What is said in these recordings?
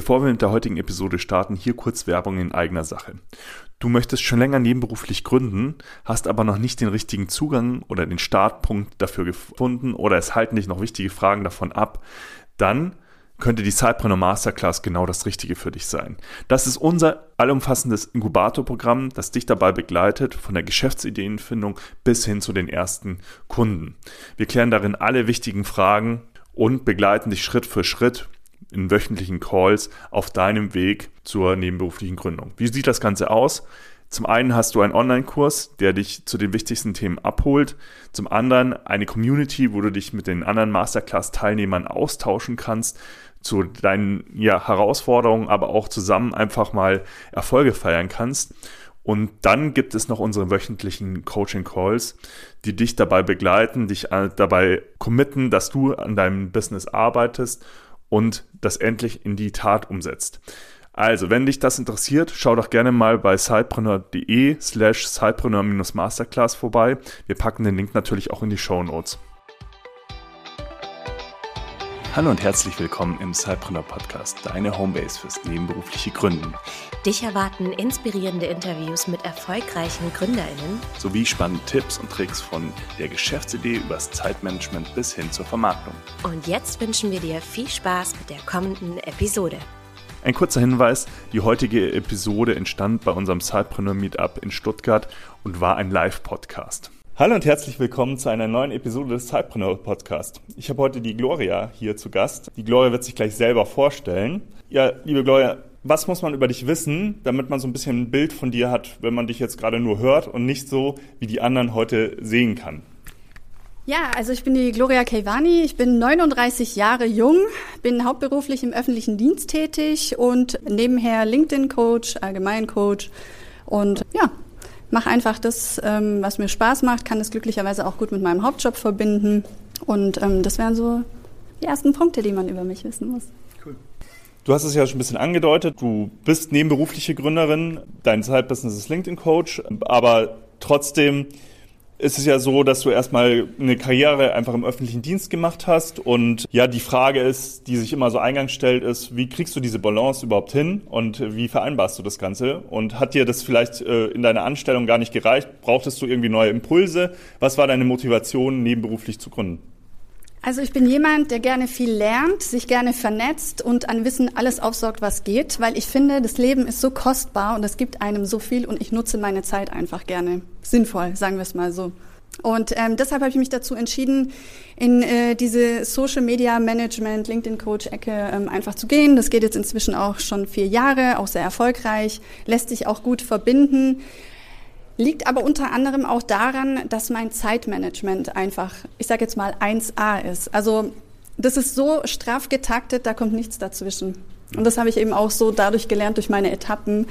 Bevor wir mit der heutigen Episode starten, hier kurz Werbung in eigener Sache. Du möchtest schon länger nebenberuflich gründen, hast aber noch nicht den richtigen Zugang oder den Startpunkt dafür gefunden oder es halten dich noch wichtige Fragen davon ab, dann könnte die Sidepreneur Masterclass genau das Richtige für dich sein. Das ist unser allumfassendes Inkubatorprogramm, das dich dabei begleitet, von der Geschäftsideenfindung bis hin zu den ersten Kunden. Wir klären darin alle wichtigen Fragen und begleiten dich Schritt für Schritt in wöchentlichen Calls auf deinem Weg zur nebenberuflichen Gründung. Wie sieht das Ganze aus? Zum einen hast du einen Online-Kurs, der dich zu den wichtigsten Themen abholt. Zum anderen eine Community, wo du dich mit den anderen Masterclass-Teilnehmern austauschen kannst zu deinen ja, Herausforderungen, aber auch zusammen einfach mal Erfolge feiern kannst. Und dann gibt es noch unsere wöchentlichen Coaching Calls, die dich dabei begleiten, dich äh, dabei committen, dass du an deinem Business arbeitest und das endlich in die Tat umsetzt. Also, wenn dich das interessiert, schau doch gerne mal bei sidepreneur.de slash sidepreneur-masterclass vorbei. Wir packen den Link natürlich auch in die Show Notes. Hallo und herzlich willkommen im Cypreneur Podcast, deine Homebase fürs nebenberufliche Gründen. Dich erwarten inspirierende Interviews mit erfolgreichen GründerInnen sowie spannende Tipps und Tricks von der Geschäftsidee übers Zeitmanagement bis hin zur Vermarktung. Und jetzt wünschen wir dir viel Spaß mit der kommenden Episode. Ein kurzer Hinweis: Die heutige Episode entstand bei unserem Cypreneur Meetup in Stuttgart und war ein Live-Podcast. Hallo und herzlich willkommen zu einer neuen Episode des Zeitpreneur Podcast. Ich habe heute die Gloria hier zu Gast. Die Gloria wird sich gleich selber vorstellen. Ja, liebe Gloria, was muss man über dich wissen, damit man so ein bisschen ein Bild von dir hat, wenn man dich jetzt gerade nur hört und nicht so wie die anderen heute sehen kann? Ja, also ich bin die Gloria Keivani, ich bin 39 Jahre jung, bin hauptberuflich im öffentlichen Dienst tätig und nebenher LinkedIn-Coach, Allgemein-Coach und ja, mache einfach das, ähm, was mir Spaß macht, kann es glücklicherweise auch gut mit meinem Hauptjob verbinden. Und ähm, das wären so die ersten Punkte, die man über mich wissen muss. Cool. Du hast es ja schon ein bisschen angedeutet, du bist nebenberufliche Gründerin, dein Zeitbusiness ist LinkedIn-Coach, aber trotzdem ist es ja so, dass du erstmal eine Karriere einfach im öffentlichen Dienst gemacht hast. Und ja, die Frage ist, die sich immer so eingangs stellt, ist, wie kriegst du diese Balance überhaupt hin und wie vereinbarst du das Ganze? Und hat dir das vielleicht äh, in deiner Anstellung gar nicht gereicht? Brauchtest du irgendwie neue Impulse? Was war deine Motivation, nebenberuflich zu gründen? Also ich bin jemand, der gerne viel lernt, sich gerne vernetzt und an Wissen alles aufsaugt, was geht, weil ich finde, das Leben ist so kostbar und es gibt einem so viel und ich nutze meine Zeit einfach gerne. Sinnvoll, sagen wir es mal so. Und ähm, deshalb habe ich mich dazu entschieden, in äh, diese Social Media Management, LinkedIn Coach Ecke ähm, einfach zu gehen. Das geht jetzt inzwischen auch schon vier Jahre, auch sehr erfolgreich, lässt sich auch gut verbinden. Liegt aber unter anderem auch daran, dass mein Zeitmanagement einfach, ich sage jetzt mal 1A ist. Also das ist so straff getaktet, da kommt nichts dazwischen. Und das habe ich eben auch so dadurch gelernt durch meine Etappen.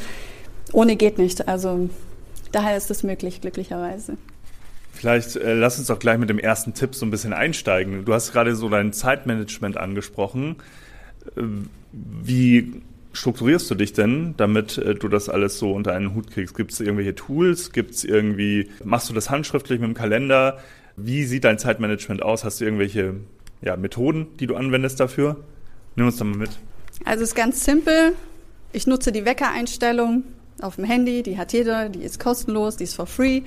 Ohne geht nicht. Also daher ist es möglich, glücklicherweise. Vielleicht äh, lass uns doch gleich mit dem ersten Tipp so ein bisschen einsteigen. Du hast gerade so dein Zeitmanagement angesprochen. Äh, wie strukturierst du dich denn, damit äh, du das alles so unter einen Hut kriegst? Gibt es irgendwelche Tools? Gibt es irgendwie, machst du das handschriftlich mit dem Kalender? Wie sieht dein Zeitmanagement aus? Hast du irgendwelche ja, Methoden, die du anwendest dafür? Nimm uns da mal mit. Also es ist ganz simpel. Ich nutze die Weckereinstellung auf dem Handy, die hat jeder, die ist kostenlos, die ist for free.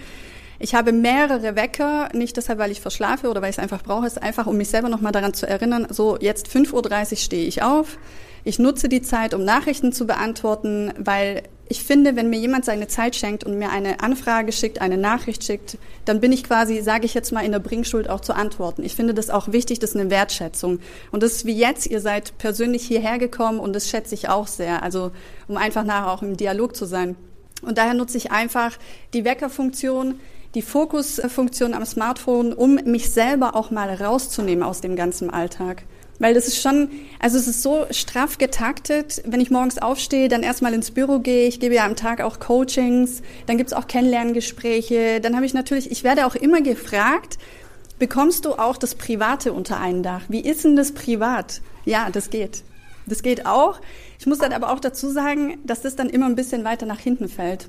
Ich habe mehrere Wecker, nicht deshalb, weil ich verschlafe oder weil ich es einfach brauche, es ist einfach, um mich selber nochmal daran zu erinnern, so jetzt 5.30 Uhr stehe ich auf, ich nutze die Zeit, um Nachrichten zu beantworten, weil ich finde, wenn mir jemand seine Zeit schenkt und mir eine Anfrage schickt, eine Nachricht schickt, dann bin ich quasi, sage ich jetzt mal, in der Bringschuld auch zu antworten. Ich finde das auch wichtig, das ist eine Wertschätzung. Und das ist wie jetzt, ihr seid persönlich hierher gekommen und das schätze ich auch sehr. Also um einfach nachher auch im Dialog zu sein. Und daher nutze ich einfach die Weckerfunktion, die Fokusfunktion am Smartphone, um mich selber auch mal rauszunehmen aus dem ganzen Alltag. Weil das ist schon, also es ist so straff getaktet. Wenn ich morgens aufstehe, dann erstmal ins Büro gehe. Ich gebe ja am Tag auch Coachings. Dann gibt's auch Kennenlerngespräche. Dann habe ich natürlich, ich werde auch immer gefragt, bekommst du auch das Private unter ein Dach? Wie ist denn das privat? Ja, das geht. Das geht auch. Ich muss dann aber auch dazu sagen, dass das dann immer ein bisschen weiter nach hinten fällt.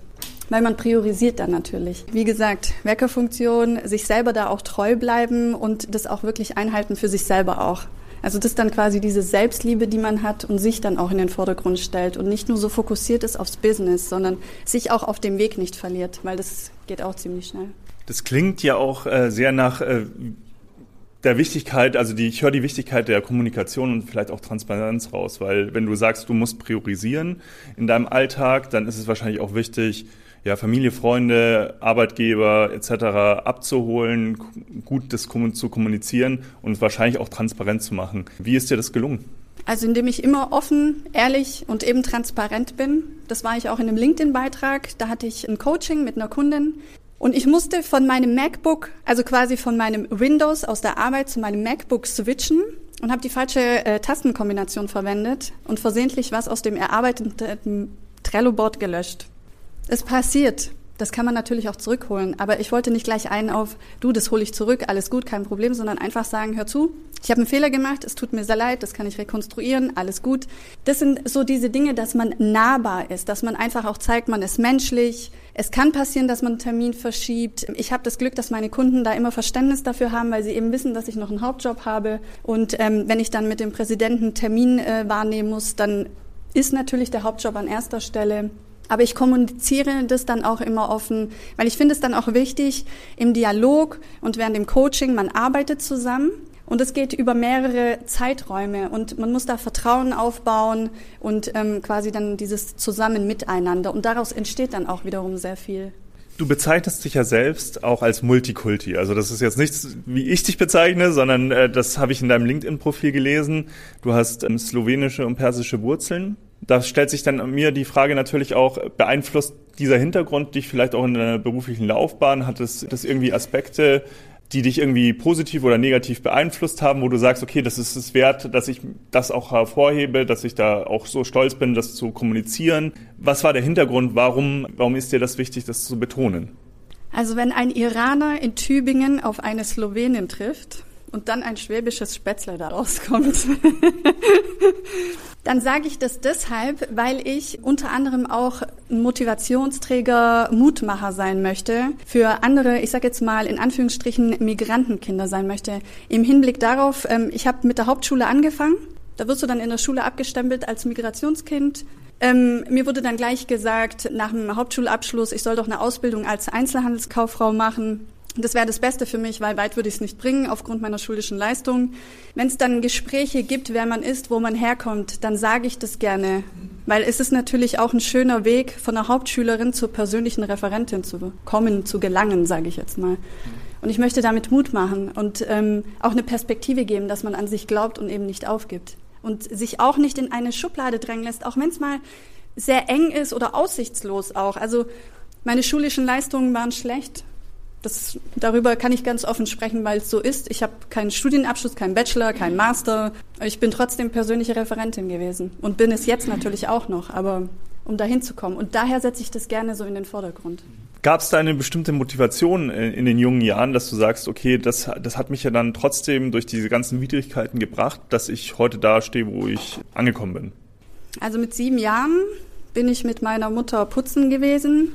Weil man priorisiert dann natürlich. Wie gesagt, Weckerfunktion, sich selber da auch treu bleiben und das auch wirklich einhalten für sich selber auch. Also das ist dann quasi diese Selbstliebe, die man hat und sich dann auch in den Vordergrund stellt und nicht nur so fokussiert ist aufs Business, sondern sich auch auf dem Weg nicht verliert, weil das geht auch ziemlich schnell. Das klingt ja auch äh, sehr nach äh, der Wichtigkeit, also die, ich höre die Wichtigkeit der Kommunikation und vielleicht auch Transparenz raus, weil wenn du sagst, du musst priorisieren in deinem Alltag, dann ist es wahrscheinlich auch wichtig, ja, Familie, Freunde, Arbeitgeber etc. abzuholen, gut das zu kommunizieren und wahrscheinlich auch transparent zu machen. Wie ist dir das gelungen? Also indem ich immer offen, ehrlich und eben transparent bin. Das war ich auch in einem LinkedIn-Beitrag. Da hatte ich ein Coaching mit einer Kundin. Und ich musste von meinem MacBook, also quasi von meinem Windows aus der Arbeit zu meinem MacBook switchen und habe die falsche äh, Tastenkombination verwendet und versehentlich was aus dem erarbeiteten Trello-Board gelöscht. Es passiert. Das kann man natürlich auch zurückholen. Aber ich wollte nicht gleich einen auf, du, das hole ich zurück, alles gut, kein Problem, sondern einfach sagen, hör zu, ich habe einen Fehler gemacht, es tut mir sehr leid, das kann ich rekonstruieren, alles gut. Das sind so diese Dinge, dass man nahbar ist, dass man einfach auch zeigt, man ist menschlich. Es kann passieren, dass man einen Termin verschiebt. Ich habe das Glück, dass meine Kunden da immer Verständnis dafür haben, weil sie eben wissen, dass ich noch einen Hauptjob habe. Und ähm, wenn ich dann mit dem Präsidenten Termin äh, wahrnehmen muss, dann ist natürlich der Hauptjob an erster Stelle. Aber ich kommuniziere das dann auch immer offen, weil ich finde es dann auch wichtig im Dialog und während dem Coaching, man arbeitet zusammen und es geht über mehrere Zeiträume und man muss da Vertrauen aufbauen und ähm, quasi dann dieses Zusammen miteinander und daraus entsteht dann auch wiederum sehr viel. Du bezeichnest dich ja selbst auch als Multikulti. Also das ist jetzt nichts, wie ich dich bezeichne, sondern äh, das habe ich in deinem LinkedIn-Profil gelesen. Du hast ähm, slowenische und persische Wurzeln da stellt sich dann mir die Frage natürlich auch, beeinflusst dieser Hintergrund dich vielleicht auch in deiner beruflichen Laufbahn? Hat es das irgendwie Aspekte, die dich irgendwie positiv oder negativ beeinflusst haben, wo du sagst, okay, das ist es wert, dass ich das auch hervorhebe, dass ich da auch so stolz bin, das zu kommunizieren. Was war der Hintergrund? Warum, warum ist dir das wichtig, das zu betonen? Also wenn ein Iraner in Tübingen auf eine Slowenin trifft und dann ein schwäbisches Spätzle da rauskommt, Dann sage ich das deshalb, weil ich unter anderem auch Motivationsträger, Mutmacher sein möchte für andere, ich sage jetzt mal in Anführungsstrichen Migrantenkinder sein möchte. Im Hinblick darauf, ähm, ich habe mit der Hauptschule angefangen. Da wirst du dann in der Schule abgestempelt als Migrationskind. Ähm, mir wurde dann gleich gesagt, nach dem Hauptschulabschluss, ich soll doch eine Ausbildung als Einzelhandelskauffrau machen. Das wäre das Beste für mich, weil weit würde ich es nicht bringen aufgrund meiner schulischen Leistung. Wenn es dann Gespräche gibt, wer man ist, wo man herkommt, dann sage ich das gerne, weil es ist natürlich auch ein schöner Weg, von der Hauptschülerin zur persönlichen Referentin zu kommen, zu gelangen, sage ich jetzt mal. Und ich möchte damit Mut machen und ähm, auch eine Perspektive geben, dass man an sich glaubt und eben nicht aufgibt und sich auch nicht in eine Schublade drängen lässt, auch wenn es mal sehr eng ist oder aussichtslos auch. Also meine schulischen Leistungen waren schlecht das, darüber kann ich ganz offen sprechen, weil es so ist. Ich habe keinen Studienabschluss, keinen Bachelor, keinen Master. Ich bin trotzdem persönliche Referentin gewesen und bin es jetzt natürlich auch noch, aber um dahin zu kommen. Und daher setze ich das gerne so in den Vordergrund. Gab es da eine bestimmte Motivation in den jungen Jahren, dass du sagst, okay, das, das hat mich ja dann trotzdem durch diese ganzen Widrigkeiten gebracht, dass ich heute da stehe, wo ich angekommen bin? Also mit sieben Jahren bin ich mit meiner Mutter putzen gewesen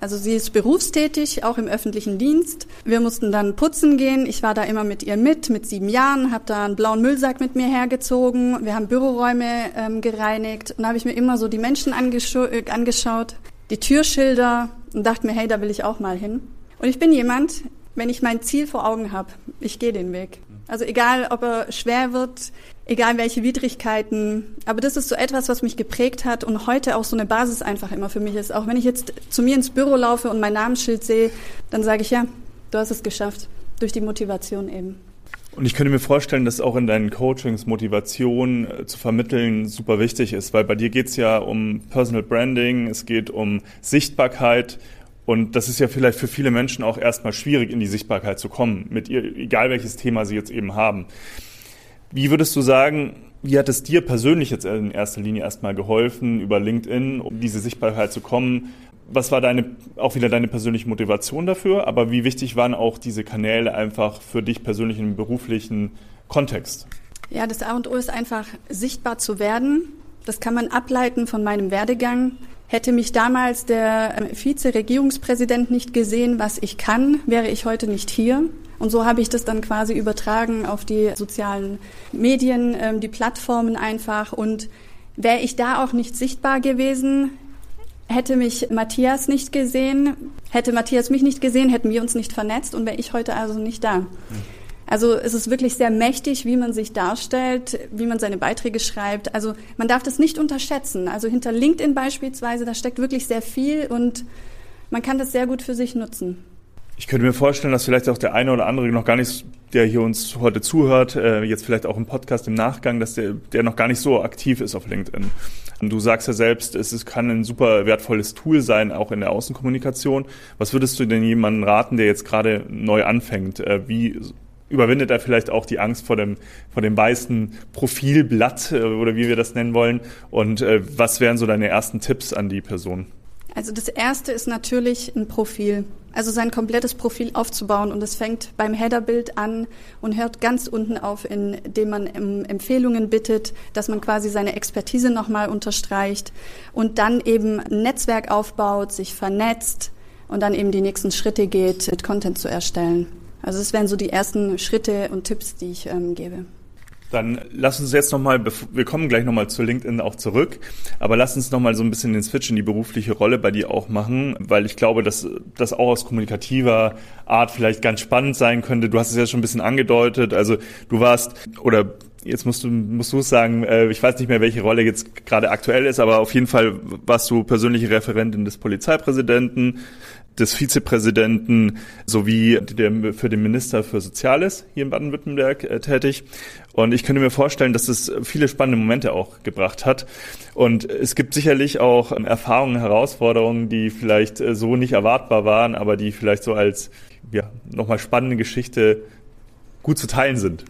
also sie ist berufstätig, auch im öffentlichen Dienst. Wir mussten dann putzen gehen. Ich war da immer mit ihr mit, mit sieben Jahren, habe da einen blauen Müllsack mit mir hergezogen. Wir haben Büroräume ähm, gereinigt und da habe ich mir immer so die Menschen äh, angeschaut, die Türschilder und dachte mir, hey, da will ich auch mal hin. Und ich bin jemand, wenn ich mein Ziel vor Augen habe, ich gehe den Weg. Also egal, ob er schwer wird, egal welche Widrigkeiten. Aber das ist so etwas, was mich geprägt hat und heute auch so eine Basis einfach immer für mich ist. Auch wenn ich jetzt zu mir ins Büro laufe und mein Namensschild sehe, dann sage ich ja, du hast es geschafft. Durch die Motivation eben. Und ich könnte mir vorstellen, dass auch in deinen Coachings Motivation äh, zu vermitteln super wichtig ist, weil bei dir geht es ja um Personal Branding, es geht um Sichtbarkeit und das ist ja vielleicht für viele Menschen auch erstmal schwierig, in die Sichtbarkeit zu kommen, mit ihr, egal welches Thema sie jetzt eben haben. Wie würdest du sagen, wie hat es dir persönlich jetzt in erster Linie erstmal geholfen, über LinkedIn, um diese Sichtbarkeit zu kommen? Was war deine, auch wieder deine persönliche Motivation dafür? Aber wie wichtig waren auch diese Kanäle einfach für dich persönlich im beruflichen Kontext? Ja, das A und O ist einfach sichtbar zu werden. Das kann man ableiten von meinem Werdegang. Hätte mich damals der ähm, Vize-Regierungspräsident nicht gesehen, was ich kann, wäre ich heute nicht hier. Und so habe ich das dann quasi übertragen auf die sozialen Medien, ähm, die Plattformen einfach. Und wäre ich da auch nicht sichtbar gewesen, hätte mich Matthias nicht gesehen, hätte Matthias mich nicht gesehen, hätten wir uns nicht vernetzt und wäre ich heute also nicht da. Also es ist wirklich sehr mächtig, wie man sich darstellt, wie man seine Beiträge schreibt. Also man darf das nicht unterschätzen. Also hinter LinkedIn beispielsweise, da steckt wirklich sehr viel und man kann das sehr gut für sich nutzen. Ich könnte mir vorstellen, dass vielleicht auch der eine oder andere noch gar nicht, der hier uns heute zuhört, äh, jetzt vielleicht auch im Podcast im Nachgang, dass der, der noch gar nicht so aktiv ist auf LinkedIn. Du sagst ja selbst, es kann ein super wertvolles Tool sein, auch in der Außenkommunikation. Was würdest du denn jemandem raten, der jetzt gerade neu anfängt? Äh, wie überwindet er vielleicht auch die Angst vor dem, vor dem weißen Profilblatt äh, oder wie wir das nennen wollen? Und äh, was wären so deine ersten Tipps an die Person? Also das erste ist natürlich ein Profil. Also sein komplettes Profil aufzubauen und es fängt beim Headerbild an und hört ganz unten auf, indem man Empfehlungen bittet, dass man quasi seine Expertise nochmal unterstreicht und dann eben ein Netzwerk aufbaut, sich vernetzt und dann eben die nächsten Schritte geht, Content zu erstellen. Also es wären so die ersten Schritte und Tipps, die ich ähm, gebe. Dann lass uns jetzt nochmal, wir kommen gleich nochmal zu LinkedIn auch zurück, aber lass uns nochmal so ein bisschen den Switch in die berufliche Rolle bei dir auch machen, weil ich glaube, dass das auch aus kommunikativer Art vielleicht ganz spannend sein könnte. Du hast es ja schon ein bisschen angedeutet, also du warst oder jetzt musst du musst du sagen, äh, ich weiß nicht mehr, welche Rolle jetzt gerade aktuell ist, aber auf jeden Fall warst du persönliche Referentin des Polizeipräsidenten, des Vizepräsidenten sowie der, für den Minister für Soziales hier in Baden-Württemberg äh, tätig. Und ich könnte mir vorstellen, dass es viele spannende Momente auch gebracht hat. Und es gibt sicherlich auch ähm, Erfahrungen, Herausforderungen, die vielleicht äh, so nicht erwartbar waren, aber die vielleicht so als ja, nochmal spannende Geschichte gut zu teilen sind.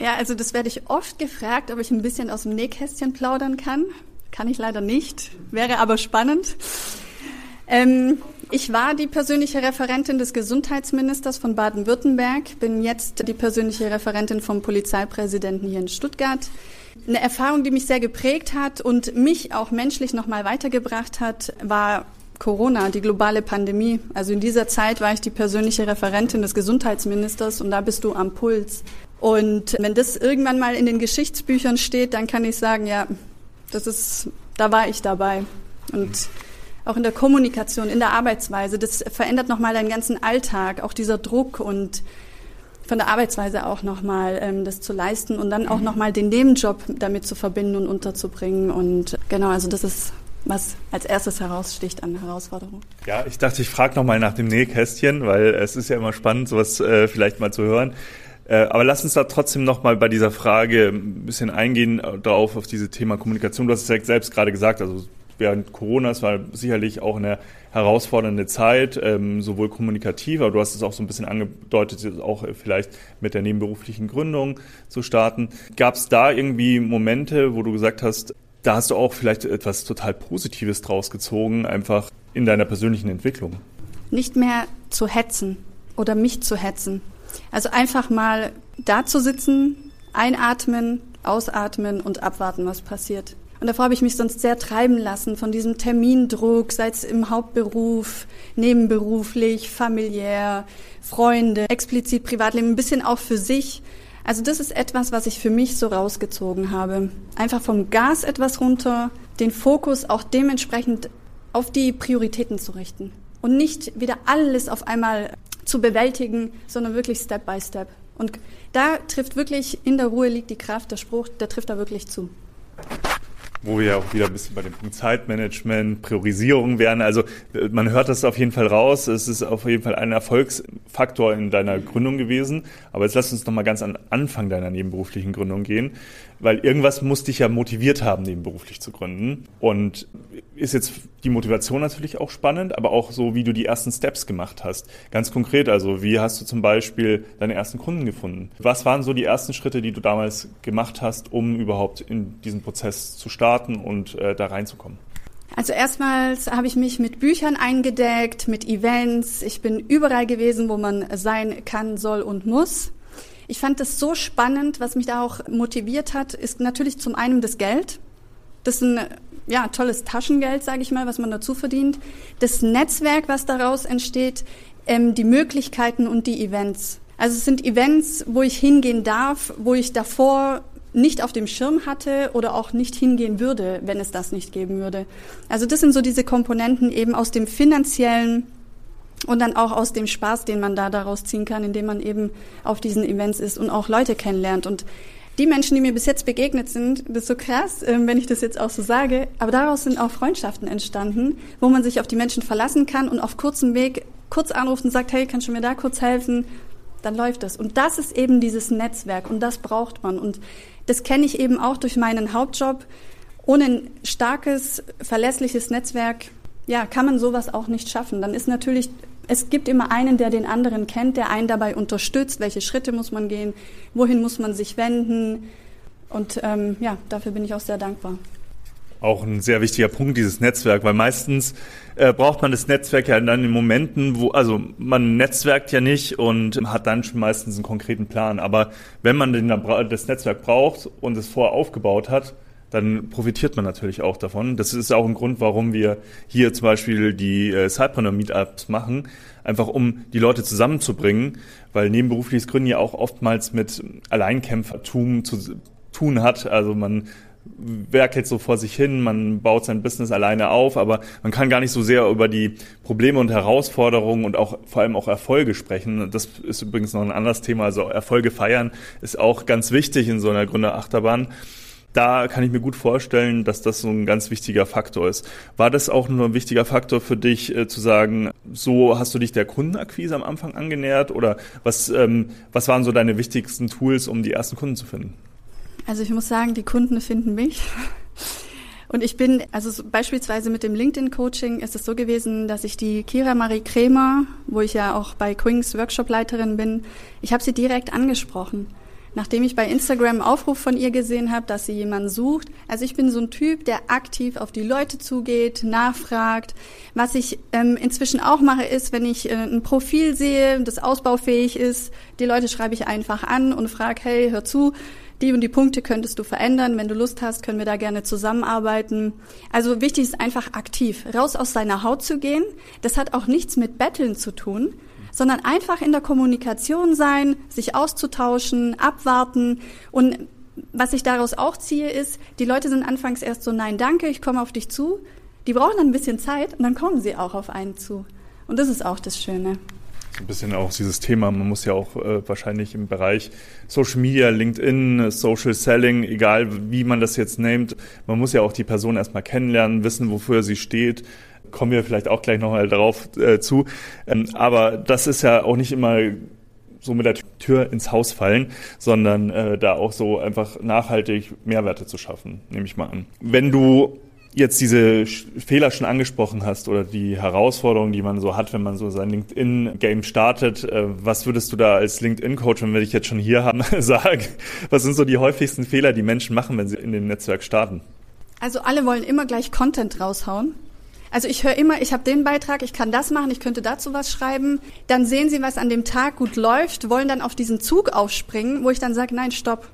Ja, also das werde ich oft gefragt, ob ich ein bisschen aus dem Nähkästchen plaudern kann. Kann ich leider nicht, wäre aber spannend. Ähm, ich war die persönliche Referentin des Gesundheitsministers von Baden-Württemberg, bin jetzt die persönliche Referentin vom Polizeipräsidenten hier in Stuttgart. Eine Erfahrung, die mich sehr geprägt hat und mich auch menschlich nochmal weitergebracht hat, war Corona, die globale Pandemie. Also in dieser Zeit war ich die persönliche Referentin des Gesundheitsministers und da bist du am Puls. Und wenn das irgendwann mal in den Geschichtsbüchern steht, dann kann ich sagen, ja, das ist, da war ich dabei. Und auch in der Kommunikation, in der Arbeitsweise. Das verändert nochmal deinen ganzen Alltag, auch dieser Druck und von der Arbeitsweise auch nochmal ähm, das zu leisten und dann auch mhm. nochmal den Nebenjob damit zu verbinden und unterzubringen. Und genau, also das ist was als erstes heraussticht an Herausforderungen. Ja, ich dachte, ich frage nochmal nach dem Nähkästchen, weil es ist ja immer spannend, sowas äh, vielleicht mal zu hören. Äh, aber lass uns da trotzdem nochmal bei dieser Frage ein bisschen eingehen, äh, darauf, auf dieses Thema Kommunikation. Du hast es ja selbst gerade gesagt, also während Corona, es war sicherlich auch eine herausfordernde Zeit, ähm, sowohl kommunikativ, aber du hast es auch so ein bisschen angedeutet, auch vielleicht mit der nebenberuflichen Gründung zu starten. Gab es da irgendwie Momente, wo du gesagt hast, da hast du auch vielleicht etwas total Positives draus gezogen, einfach in deiner persönlichen Entwicklung? Nicht mehr zu hetzen oder mich zu hetzen. Also einfach mal da zu sitzen, einatmen, ausatmen und abwarten, was passiert. Und davor habe ich mich sonst sehr treiben lassen von diesem Termindruck, sei es im Hauptberuf, nebenberuflich, familiär, Freunde, explizit Privatleben, ein bisschen auch für sich. Also das ist etwas, was ich für mich so rausgezogen habe. Einfach vom Gas etwas runter, den Fokus auch dementsprechend auf die Prioritäten zu richten und nicht wieder alles auf einmal zu bewältigen, sondern wirklich Step by Step. Und da trifft wirklich, in der Ruhe liegt die Kraft, der Spruch, der trifft da wirklich zu wo wir ja auch wieder ein bisschen bei dem Punkt Zeitmanagement, Priorisierung wären. Also äh, man hört das auf jeden Fall raus. Es ist auf jeden Fall ein Erfolgsfaktor in deiner Gründung gewesen. Aber jetzt lass uns nochmal ganz an Anfang deiner nebenberuflichen Gründung gehen, weil irgendwas muss dich ja motiviert haben, nebenberuflich zu gründen. Und ist jetzt die Motivation natürlich auch spannend, aber auch so, wie du die ersten Steps gemacht hast. Ganz konkret, also wie hast du zum Beispiel deine ersten Kunden gefunden? Was waren so die ersten Schritte, die du damals gemacht hast, um überhaupt in diesen Prozess zu starten und äh, da reinzukommen? Also erstmals habe ich mich mit Büchern eingedeckt, mit Events. Ich bin überall gewesen, wo man sein kann, soll und muss. Ich fand das so spannend. Was mich da auch motiviert hat, ist natürlich zum einen das Geld. Das ist ein ja, tolles Taschengeld, sage ich mal, was man dazu verdient. Das Netzwerk, was daraus entsteht, ähm, die Möglichkeiten und die Events. Also es sind Events, wo ich hingehen darf, wo ich davor nicht auf dem Schirm hatte oder auch nicht hingehen würde, wenn es das nicht geben würde. Also das sind so diese Komponenten eben aus dem finanziellen und dann auch aus dem Spaß, den man da daraus ziehen kann, indem man eben auf diesen Events ist und auch Leute kennenlernt. Und die Menschen, die mir bis jetzt begegnet sind, das ist so krass, ähm, wenn ich das jetzt auch so sage, aber daraus sind auch Freundschaften entstanden, wo man sich auf die Menschen verlassen kann und auf kurzem Weg kurz anruft und sagt, hey, kannst du mir da kurz helfen? Dann läuft das. Und das ist eben dieses Netzwerk und das braucht man. Und das kenne ich eben auch durch meinen Hauptjob. Ohne ein starkes, verlässliches Netzwerk, ja, kann man sowas auch nicht schaffen. Dann ist natürlich es gibt immer einen, der den anderen kennt, der einen dabei unterstützt, welche Schritte muss man gehen, wohin muss man sich wenden. Und ähm, ja, dafür bin ich auch sehr dankbar. Auch ein sehr wichtiger Punkt, dieses Netzwerk, weil meistens äh, braucht man das Netzwerk ja dann in Momenten, wo, also man netzwerkt ja nicht und hat dann schon meistens einen konkreten Plan. Aber wenn man den, das Netzwerk braucht und es vorher aufgebaut hat, dann profitiert man natürlich auch davon. Das ist auch ein Grund, warum wir hier zum Beispiel die äh, Cypreneur-Meetups machen, einfach um die Leute zusammenzubringen, weil nebenberufliches Gründen ja auch oftmals mit Alleinkämpfertum zu tun hat. Also man werkelt so vor sich hin, man baut sein Business alleine auf, aber man kann gar nicht so sehr über die Probleme und Herausforderungen und auch vor allem auch Erfolge sprechen. Das ist übrigens noch ein anderes Thema. Also Erfolge feiern ist auch ganz wichtig in so einer Gründerachterbahn da kann ich mir gut vorstellen, dass das so ein ganz wichtiger Faktor ist. War das auch nur ein wichtiger Faktor für dich, äh, zu sagen, so hast du dich der Kundenakquise am Anfang angenähert oder was, ähm, was waren so deine wichtigsten Tools, um die ersten Kunden zu finden? Also ich muss sagen, die Kunden finden mich. Und ich bin, also beispielsweise mit dem LinkedIn-Coaching ist es so gewesen, dass ich die Kira Marie Kremer, wo ich ja auch bei Quings Workshop-Leiterin bin, ich habe sie direkt angesprochen nachdem ich bei Instagram einen Aufruf von ihr gesehen habe, dass sie jemanden sucht. Also ich bin so ein Typ, der aktiv auf die Leute zugeht, nachfragt. Was ich ähm, inzwischen auch mache, ist, wenn ich äh, ein Profil sehe, das ausbaufähig ist, die Leute schreibe ich einfach an und frage, hey, hör zu, die und die Punkte könntest du verändern. Wenn du Lust hast, können wir da gerne zusammenarbeiten. Also wichtig ist einfach aktiv, raus aus seiner Haut zu gehen. Das hat auch nichts mit Betteln zu tun, sondern einfach in der Kommunikation sein, sich auszutauschen, abwarten und was ich daraus auch ziehe, ist, die Leute sind anfangs erst so, nein, danke, ich komme auf dich zu. Die brauchen dann ein bisschen Zeit und dann kommen sie auch auf einen zu. Und das ist auch das Schöne. So ein bisschen auch dieses Thema, man muss ja auch äh, wahrscheinlich im Bereich Social Media, LinkedIn, Social Selling, egal wie man das jetzt nennt, man muss ja auch die Person erstmal kennenlernen, wissen, wofür sie steht kommen wir vielleicht auch gleich nochmal darauf äh, zu. Ähm, aber das ist ja auch nicht immer so mit der Tür ins Haus fallen, sondern äh, da auch so einfach nachhaltig Mehrwerte zu schaffen, nehme ich mal an. Wenn du jetzt diese Fehler schon angesprochen hast oder die Herausforderungen, die man so hat, wenn man so sein LinkedIn-Game startet, äh, was würdest du da als LinkedIn-Coach, wenn wir dich jetzt schon hier haben, sagen? Was sind so die häufigsten Fehler, die Menschen machen, wenn sie in dem Netzwerk starten? Also alle wollen immer gleich Content raushauen. Also ich höre immer, ich habe den Beitrag, ich kann das machen, ich könnte dazu was schreiben. Dann sehen sie, was an dem Tag gut läuft, wollen dann auf diesen Zug aufspringen, wo ich dann sage, nein, stopp.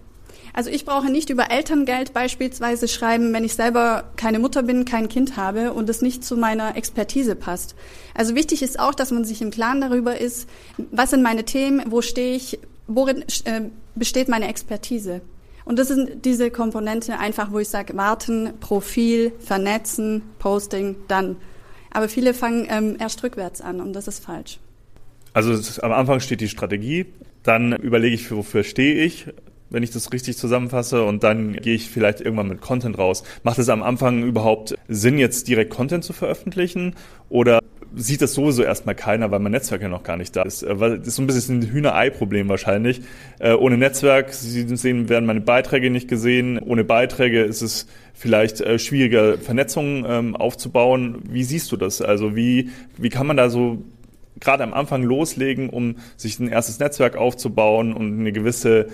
Also ich brauche nicht über Elterngeld beispielsweise schreiben, wenn ich selber keine Mutter bin, kein Kind habe und es nicht zu meiner Expertise passt. Also wichtig ist auch, dass man sich im Klaren darüber ist, was sind meine Themen, wo stehe ich, worin äh, besteht meine Expertise. Und das sind diese Komponente einfach, wo ich sage, warten, Profil, vernetzen, Posting, dann. Aber viele fangen ähm, erst rückwärts an und das ist falsch. Also ist, am Anfang steht die Strategie, dann überlege ich, wofür stehe ich, wenn ich das richtig zusammenfasse und dann gehe ich vielleicht irgendwann mit Content raus. Macht es am Anfang überhaupt Sinn, jetzt direkt Content zu veröffentlichen oder sieht das sowieso erstmal keiner, weil mein Netzwerk ja noch gar nicht da ist. Äh, das ist so ein bisschen ein Hühnerei-Problem wahrscheinlich. Äh, ohne Netzwerk, Sie sehen, werden meine Beiträge nicht gesehen. Ohne Beiträge ist es vielleicht äh, schwieriger, Vernetzungen ähm, aufzubauen. Wie siehst du das? Also wie, wie kann man da so gerade am Anfang loslegen, um sich ein erstes Netzwerk aufzubauen und eine gewisse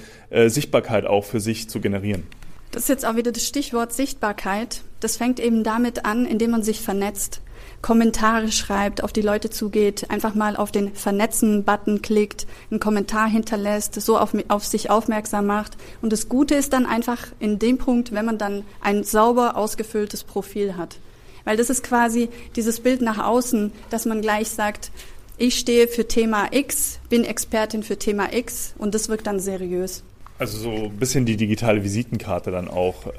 Sichtbarkeit auch für sich zu generieren? Das ist jetzt auch wieder das Stichwort Sichtbarkeit. Das fängt eben damit an, indem man sich vernetzt. Kommentare schreibt, auf die Leute zugeht, einfach mal auf den Vernetzen-Button klickt, einen Kommentar hinterlässt, so auf, auf sich aufmerksam macht. Und das Gute ist dann einfach in dem Punkt, wenn man dann ein sauber ausgefülltes Profil hat. Weil das ist quasi dieses Bild nach außen, dass man gleich sagt, ich stehe für Thema X, bin Expertin für Thema X und das wirkt dann seriös. Also so ein bisschen die digitale Visitenkarte dann auch äh,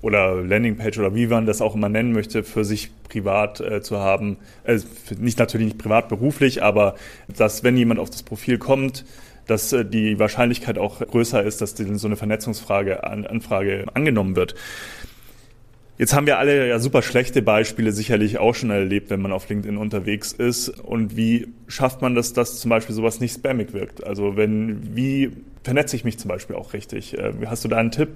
oder Landingpage oder wie man das auch immer nennen möchte, für sich privat äh, zu haben. Äh, nicht natürlich nicht privat beruflich, aber dass wenn jemand auf das Profil kommt, dass äh, die Wahrscheinlichkeit auch größer ist, dass so eine Vernetzungsfrage, an, Anfrage angenommen wird. Jetzt haben wir alle ja super schlechte Beispiele sicherlich auch schon erlebt, wenn man auf LinkedIn unterwegs ist. Und wie schafft man das, dass zum Beispiel sowas nicht spammig wirkt? Also wenn, wie vernetze ich mich zum Beispiel auch richtig? Äh, hast du da einen Tipp?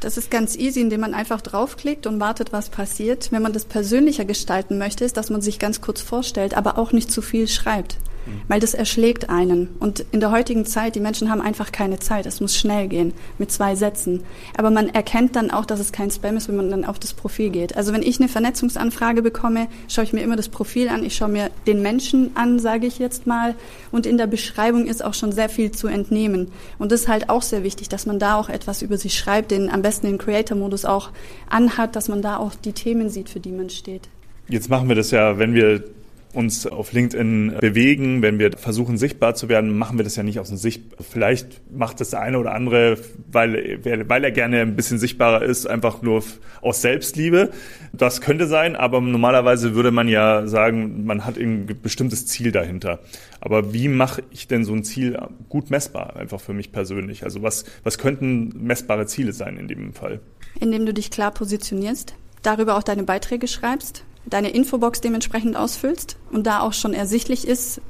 Das ist ganz easy, indem man einfach draufklickt und wartet, was passiert. Wenn man das persönlicher gestalten möchte, ist, dass man sich ganz kurz vorstellt, aber auch nicht zu viel schreibt weil das erschlägt einen. Und in der heutigen Zeit, die Menschen haben einfach keine Zeit. Es muss schnell gehen mit zwei Sätzen. Aber man erkennt dann auch, dass es kein Spam ist, wenn man dann auf das Profil geht. Also wenn ich eine Vernetzungsanfrage bekomme, schaue ich mir immer das Profil an. Ich schaue mir den Menschen an, sage ich jetzt mal. Und in der Beschreibung ist auch schon sehr viel zu entnehmen. Und das ist halt auch sehr wichtig, dass man da auch etwas über sich schreibt, den am besten den Creator-Modus auch anhat, dass man da auch die Themen sieht, für die man steht. Jetzt machen wir das ja, wenn wir uns auf LinkedIn bewegen, wenn wir versuchen sichtbar zu werden, machen wir das ja nicht aus dem Sicht. Vielleicht macht das der eine oder andere, weil, weil er gerne ein bisschen sichtbarer ist, einfach nur aus Selbstliebe. Das könnte sein, aber normalerweise würde man ja sagen, man hat ein bestimmtes Ziel dahinter. Aber wie mache ich denn so ein Ziel gut messbar, einfach für mich persönlich? Also was, was könnten messbare Ziele sein in dem Fall? Indem du dich klar positionierst, darüber auch deine Beiträge schreibst, deine Infobox dementsprechend ausfüllst und da auch schon ersichtlich ist,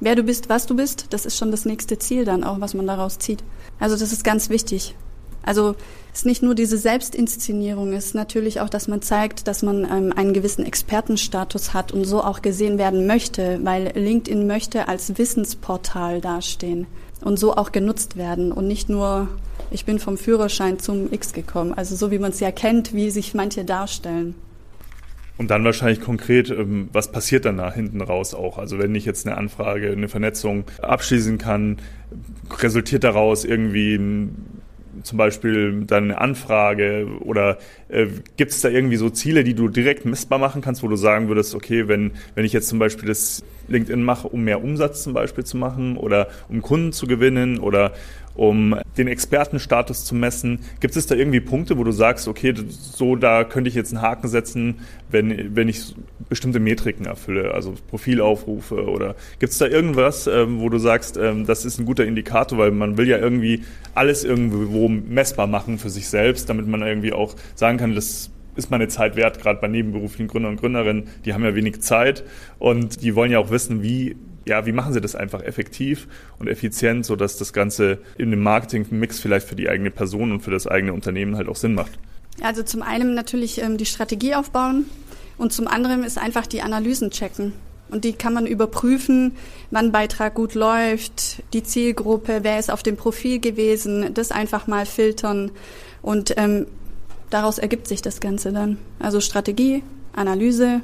wer du bist, was du bist, das ist schon das nächste Ziel dann auch, was man daraus zieht. Also das ist ganz wichtig. Also es ist nicht nur diese Selbstinszenierung, es ist natürlich auch, dass man zeigt, dass man ähm, einen gewissen Expertenstatus hat und so auch gesehen werden möchte, weil LinkedIn möchte als Wissensportal dastehen und so auch genutzt werden und nicht nur, ich bin vom Führerschein zum X gekommen, also so wie man es ja kennt, wie sich manche darstellen. Und dann wahrscheinlich konkret, ähm, was passiert dann da hinten raus auch? Also wenn ich jetzt eine Anfrage, eine Vernetzung abschließen kann, resultiert daraus irgendwie zum Beispiel dann eine Anfrage oder äh, gibt es da irgendwie so Ziele, die du direkt messbar machen kannst, wo du sagen würdest, okay, wenn, wenn ich jetzt zum Beispiel das LinkedIn mache, um mehr Umsatz zum Beispiel zu machen oder um Kunden zu gewinnen oder um den Expertenstatus zu messen. Gibt es da irgendwie Punkte, wo du sagst, okay, so da könnte ich jetzt einen Haken setzen, wenn, wenn ich bestimmte Metriken erfülle, also Profilaufrufe oder gibt es da irgendwas, ähm, wo du sagst, ähm, das ist ein guter Indikator, weil man will ja irgendwie alles irgendwo messbar machen für sich selbst, damit man irgendwie auch sagen kann, das ist meine Zeit wert, gerade bei nebenberuflichen Gründer und Gründerinnen, die haben ja wenig Zeit und die wollen ja auch wissen, wie ja, wie machen Sie das einfach effektiv und effizient, sodass das Ganze in dem Marketing-Mix vielleicht für die eigene Person und für das eigene Unternehmen halt auch Sinn macht? Also zum einen natürlich ähm, die Strategie aufbauen und zum anderen ist einfach die Analysen checken. Und die kann man überprüfen, wann Beitrag gut läuft, die Zielgruppe, wer ist auf dem Profil gewesen, das einfach mal filtern. Und ähm, daraus ergibt sich das Ganze dann. Also Strategie, Analyse,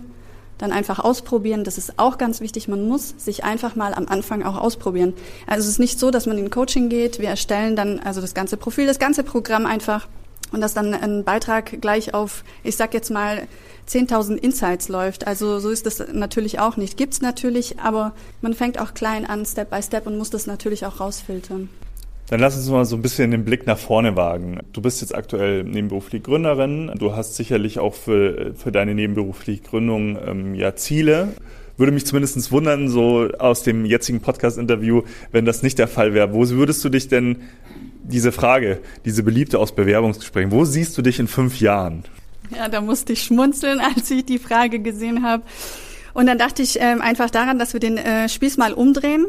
dann einfach ausprobieren. Das ist auch ganz wichtig. Man muss sich einfach mal am Anfang auch ausprobieren. Also es ist nicht so, dass man in Coaching geht. Wir erstellen dann also das ganze Profil, das ganze Programm einfach und dass dann ein Beitrag gleich auf, ich sag jetzt mal, 10.000 Insights läuft. Also so ist das natürlich auch nicht. Gibt's natürlich, aber man fängt auch klein an, Step by Step und muss das natürlich auch rausfiltern. Dann lass uns mal so ein bisschen den Blick nach vorne wagen. Du bist jetzt aktuell nebenberuflich Gründerin. Du hast sicherlich auch für, für deine nebenberufliche Gründung ähm, ja Ziele. Würde mich zumindest wundern, so aus dem jetzigen Podcast-Interview, wenn das nicht der Fall wäre. Wo würdest du dich denn diese Frage, diese beliebte aus Bewerbungsgesprächen, wo siehst du dich in fünf Jahren? Ja, da musste ich schmunzeln, als ich die Frage gesehen habe. Und dann dachte ich ähm, einfach daran, dass wir den äh, Spieß mal umdrehen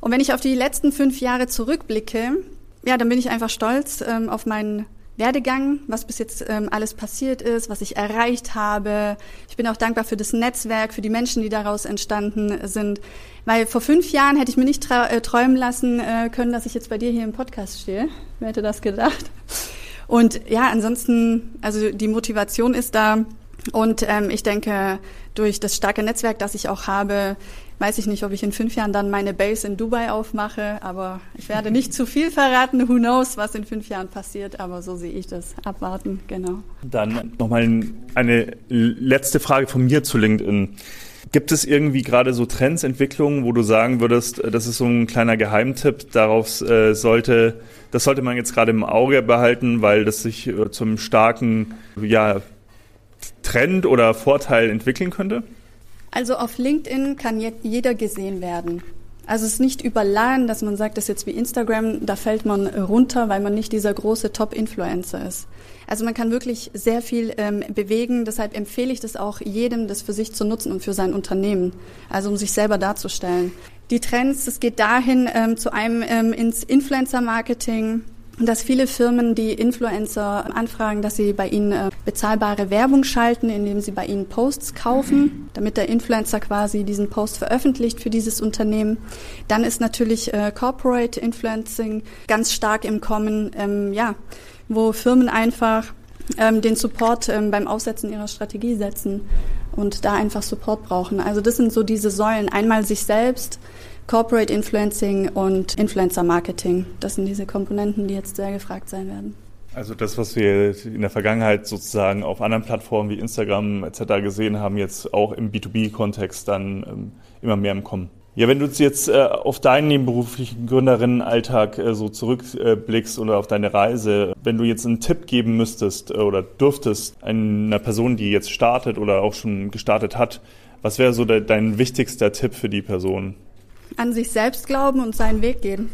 und wenn ich auf die letzten fünf Jahre zurückblicke, ja, dann bin ich einfach stolz ähm, auf meinen Werdegang, was bis jetzt ähm, alles passiert ist, was ich erreicht habe. Ich bin auch dankbar für das Netzwerk, für die Menschen, die daraus entstanden sind. Weil vor fünf Jahren hätte ich mir nicht äh, träumen lassen äh, können, dass ich jetzt bei dir hier im Podcast stehe. Wer hätte das gedacht? Und ja, ansonsten, also die Motivation ist da. Und ähm, ich denke, durch das starke Netzwerk, das ich auch habe, weiß ich nicht, ob ich in fünf Jahren dann meine Base in Dubai aufmache, aber ich werde nicht zu viel verraten. Who knows, was in fünf Jahren passiert, aber so sehe ich das. Abwarten, genau. Dann nochmal eine letzte Frage von mir zu LinkedIn. Gibt es irgendwie gerade so Trends, Entwicklungen, wo du sagen würdest, äh, das ist so ein kleiner Geheimtipp, darauf äh, sollte, das sollte man jetzt gerade im Auge behalten, weil das sich äh, zum starken ja, Trend oder Vorteil entwickeln könnte? Also auf LinkedIn kann jeder gesehen werden. Also es ist nicht überladen, dass man sagt, das ist jetzt wie Instagram, da fällt man runter, weil man nicht dieser große Top-Influencer ist. Also man kann wirklich sehr viel ähm, bewegen. Deshalb empfehle ich das auch jedem, das für sich zu nutzen und für sein Unternehmen. Also um sich selber darzustellen. Die Trends, es geht dahin ähm, zu einem ähm, ins Influencer-Marketing dass viele Firmen die Influencer anfragen, dass sie bei ihnen äh, bezahlbare Werbung schalten, indem sie bei ihnen Posts kaufen, damit der Influencer quasi diesen Post veröffentlicht für dieses Unternehmen. Dann ist natürlich äh, Corporate Influencing ganz stark im Kommen, ähm, ja, wo Firmen einfach ähm, den Support ähm, beim Aufsetzen ihrer Strategie setzen und da einfach Support brauchen. Also das sind so diese Säulen. Einmal sich selbst, Corporate Influencing und Influencer Marketing. Das sind diese Komponenten, die jetzt sehr gefragt sein werden. Also das, was wir in der Vergangenheit sozusagen auf anderen Plattformen wie Instagram etc. gesehen haben, jetzt auch im B2B-Kontext dann ähm, immer mehr im Kommen. Ja, wenn du jetzt äh, auf deinen nebenberuflichen Gründerinnenalltag äh, so zurückblickst oder auf deine Reise, wenn du jetzt einen Tipp geben müsstest äh, oder dürftest einer Person, die jetzt startet oder auch schon gestartet hat, was wäre so de dein wichtigster Tipp für die Person? an sich selbst glauben und seinen Weg gehen.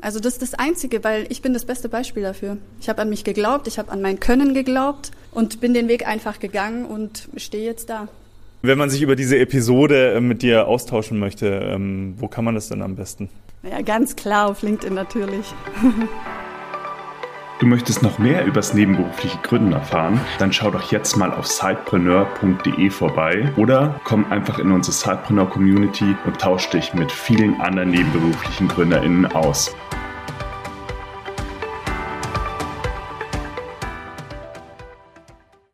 Also das ist das Einzige, weil ich bin das beste Beispiel dafür. Ich habe an mich geglaubt, ich habe an mein Können geglaubt und bin den Weg einfach gegangen und stehe jetzt da. Wenn man sich über diese Episode äh, mit dir austauschen möchte, ähm, wo kann man das denn am besten? Ja, ganz klar auf LinkedIn natürlich. Du möchtest noch mehr übers nebenberufliche Gründen erfahren? Dann schau doch jetzt mal auf sidepreneur.de vorbei oder komm einfach in unsere Sidepreneur Community und tausch dich mit vielen anderen nebenberuflichen GründerInnen aus.